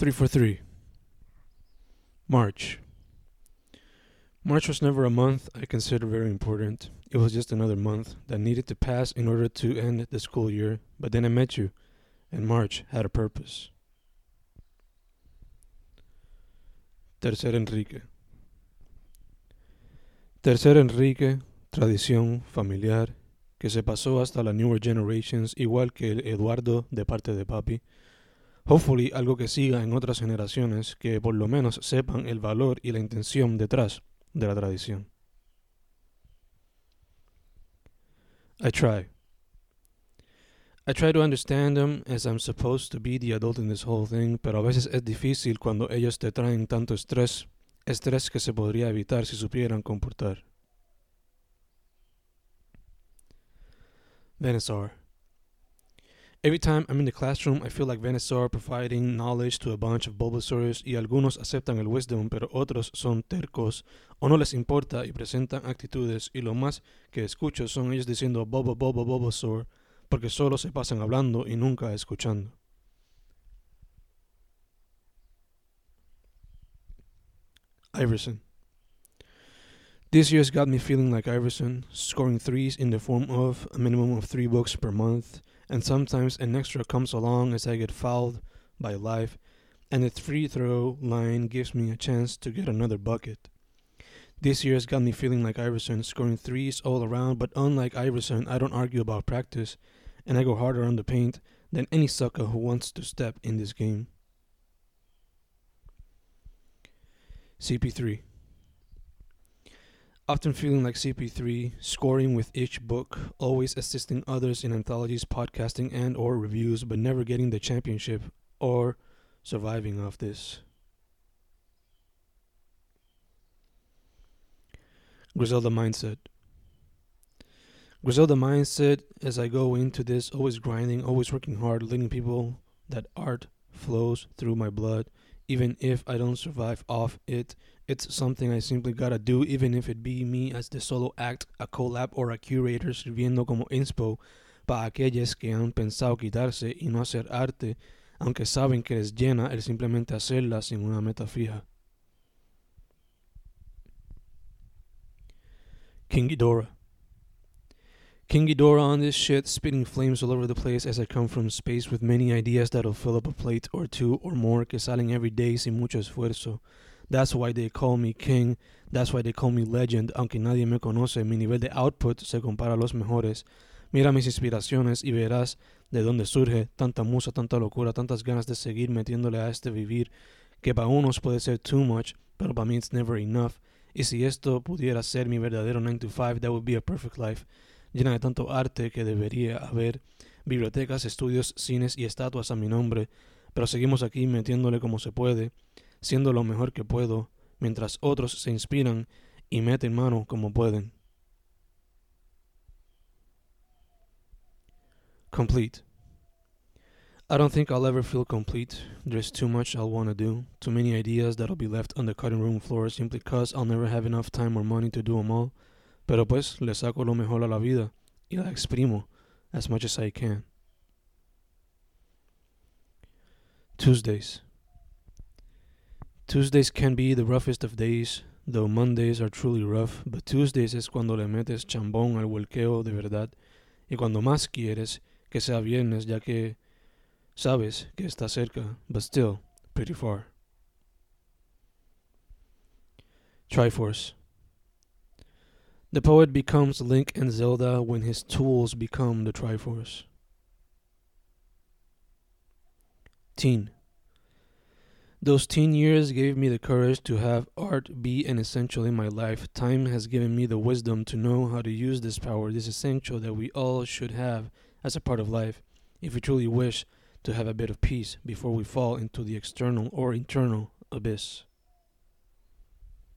Three for three. March. March was never a month I considered very important. It was just another month that needed to pass in order to end the school year, but then I met you, and March had a purpose. Tercer Enrique. Tercer Enrique, tradición familiar, que se pasó hasta las newer generations, igual que el Eduardo de parte de papi. Hopefully algo que siga en otras generaciones que por lo menos sepan el valor y la intención detrás de la tradición. I try. I try to understand them as I'm supposed to be the adult in this whole thing, pero a veces es difícil cuando ellos te traen tanto estrés, estrés que se podría evitar si supieran comportar. Venusaur. Every time I'm in the classroom, I feel like Venusaur providing knowledge to a bunch of Bulbasaurs y algunos aceptan el wisdom, pero otros son tercos o no les importa y presentan actitudes y lo más que escucho son ellos diciendo Bobo Bobo Bulbasaur porque solo se pasan hablando y nunca escuchando. Iverson. This year's got me feeling like Iverson, scoring threes in the form of a minimum of three books per month, and sometimes an extra comes along as I get fouled by life, and the free throw line gives me a chance to get another bucket. This year's got me feeling like Iverson, scoring threes all around, but unlike Iverson, I don't argue about practice, and I go harder on the paint than any sucker who wants to step in this game. CP3 Often feeling like CP3, scoring with each book, always assisting others in anthologies, podcasting, and or reviews, but never getting the championship or surviving off this. Griselda mindset. Griselda mindset as I go into this, always grinding, always working hard, letting people that art flows through my blood, even if I don't survive off it it's something I simply gotta do, even if it be me as the solo act, a collab or a curator sirviendo como inspo para aquellos que han pensado quitarse y no hacer arte, aunque saben que les llena el simplemente hacerla sin una meta fija. King Ghidorah. King Ghidorah on this shit, spitting flames all over the place as I come from space with many ideas that'll fill up a plate or two or more que salen every day sin mucho esfuerzo. That's why they call me king. That's why they call me legend. Aunque nadie me conoce, mi nivel de output se compara a los mejores. Mira mis inspiraciones y verás de dónde surge tanta musa, tanta locura, tantas ganas de seguir metiéndole a este vivir, que para unos puede ser too much, pero para mí it's never enough. Y si esto pudiera ser mi verdadero 9 to 5, that would be a perfect life, llena de tanto arte que debería haber, bibliotecas, estudios, cines y estatuas a mi nombre, pero seguimos aquí metiéndole como se puede, siendo lo mejor que puedo, mientras otros se inspiran y meten mano como pueden. Complete. I don't think I'll ever feel complete. There's too much I'll want to do, too many ideas that'll be left on the cutting room floor simply because I'll never have enough time or money to do them all. Pero pues le saco lo mejor a la vida y la exprimo as much as I can. Tuesdays. Tuesdays can be the roughest of days, though Mondays are truly rough, but Tuesdays es cuando le metes chambón al volqueo de verdad y cuando más quieres que sea viernes ya que sabes que está cerca, but still pretty far. Triforce. The poet becomes Link and Zelda when his tools become the Triforce. Teen. Those teen years gave me the courage to have art be an essential in my life. Time has given me the wisdom to know how to use this power, this essential that we all should have as a part of life, if we truly wish to have a bit of peace before we fall into the external or internal abyss.